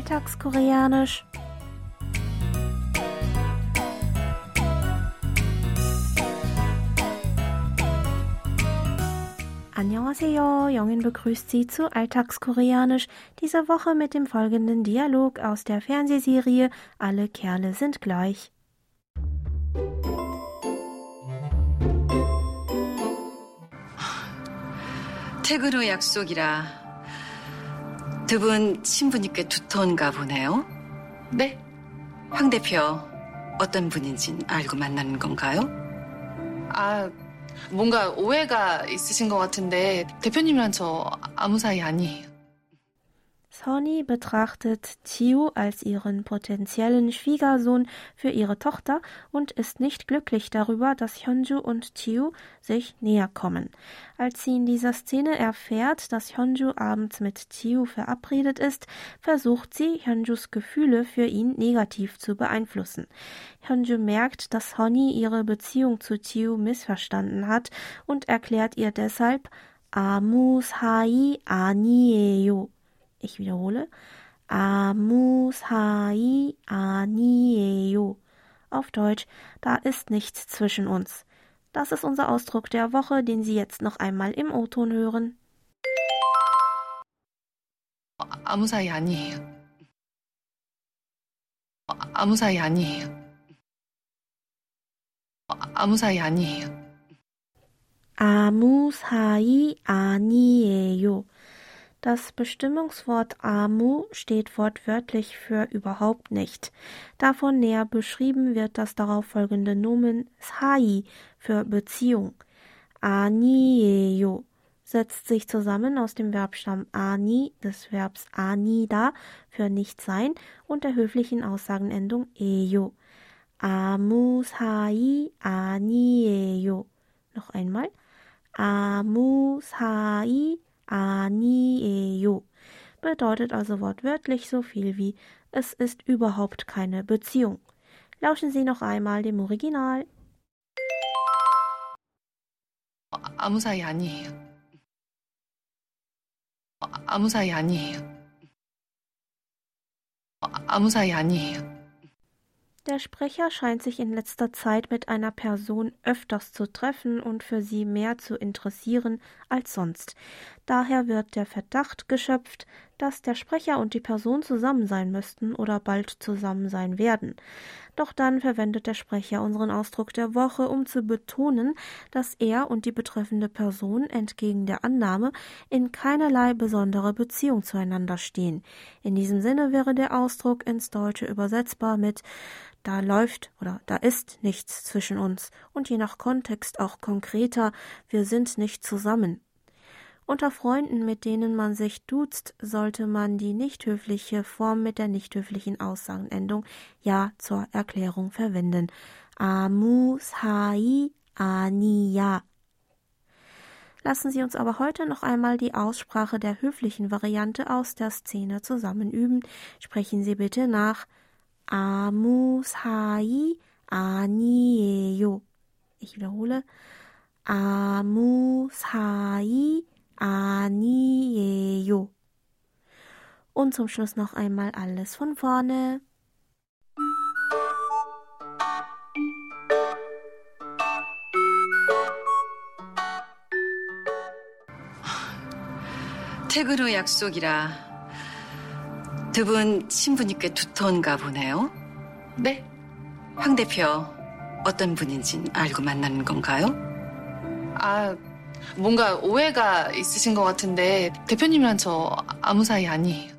Alltagskoreanisch. Annyeonghaseyo, Jongin begrüßt Sie zu Alltagskoreanisch, diese Woche mit dem folgenden Dialog aus der Fernsehserie Alle Kerle sind gleich. 퇴근 후 약속이라 두분 친분이 꽤 두터운가 보네요. 네? 황 대표 어떤 분인진 알고 만나는 건가요? 아, 뭔가 오해가 있으신 것 같은데 대표님이랑 저 아무 사이 아니에요. Sony betrachtet Chiu als ihren potenziellen Schwiegersohn für ihre Tochter und ist nicht glücklich darüber, dass Hyunju und Chiu sich näher kommen. Als sie in dieser Szene erfährt, dass Hyunju abends mit Chiu verabredet ist, versucht sie, Hyunjus Gefühle für ihn negativ zu beeinflussen. Hyunju merkt, dass Sony ihre Beziehung zu Chiu missverstanden hat und erklärt ihr deshalb, Amu sai anieyo Ich wiederhole. 아무 사이 아니에요. Auf Deutsch, da ist nichts zwischen uns. Das ist unser Ausdruck der Woche, den Sie jetzt noch einmal im O-Ton hören. 아무 사이 아니에요. 아무 사이 아니에요. 아무 사이 아니에요. 아무 사이 아니에요. Das Bestimmungswort amu steht wortwörtlich für überhaupt nicht. Davon näher beschrieben wird das darauf folgende Nomen sai für Beziehung. Anieyo setzt sich zusammen aus dem Verbstamm ani, des Verbs anida für nicht sein und der höflichen Aussagenendung eyo. Amu sai anieyo. Noch einmal. Amu sai 아니에요 bedeutet also wortwörtlich so viel wie es ist überhaupt keine Beziehung. Lauschen Sie noch einmal dem Original. 아무 사이 아니에요. 아무 사이 아니에요. 아무 사이 아니에요. Der Sprecher scheint sich in letzter Zeit mit einer Person öfters zu treffen und für sie mehr zu interessieren als sonst. Daher wird der Verdacht geschöpft, dass der Sprecher und die Person zusammen sein müssten oder bald zusammen sein werden. Doch dann verwendet der Sprecher unseren Ausdruck der Woche, um zu betonen, dass er und die betreffende Person entgegen der Annahme in keinerlei besondere Beziehung zueinander stehen. In diesem Sinne wäre der Ausdruck ins Deutsche übersetzbar mit da läuft oder da ist nichts zwischen uns und je nach Kontext auch konkreter, wir sind nicht zusammen. Unter Freunden, mit denen man sich duzt, sollte man die nicht höfliche Form mit der nicht höflichen Aussagenendung ja zur Erklärung verwenden. Amu sai ania. Lassen Sie uns aber heute noch einmal die Aussprache der höflichen Variante aus der Szene zusammenüben. Sprechen Sie bitte nach Amu sai anieyo. Ich wiederhole. Amu sai 아니에요. Und zum Schluss noch einmal alles von vorne. 퇴근 후 약속이라 두 분 친분이 꽤 두터운가 보네요. 네? 황 대표 어떤 분인진 알고 만나는 건가요? 아, 뭔가 오해가 있으신 것 같은데 대표님이랑 저 아무 사이 아니에요.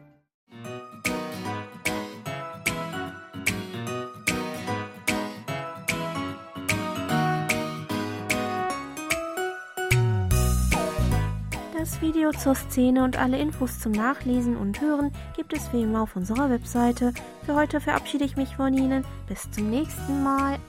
Das Video zur Szene und alle Infos zum Nachlesen und Hören gibt es wie immer auf unserer Webseite. Für heute verabschiede ich mich von Ihnen. Bis zum nächsten Mal.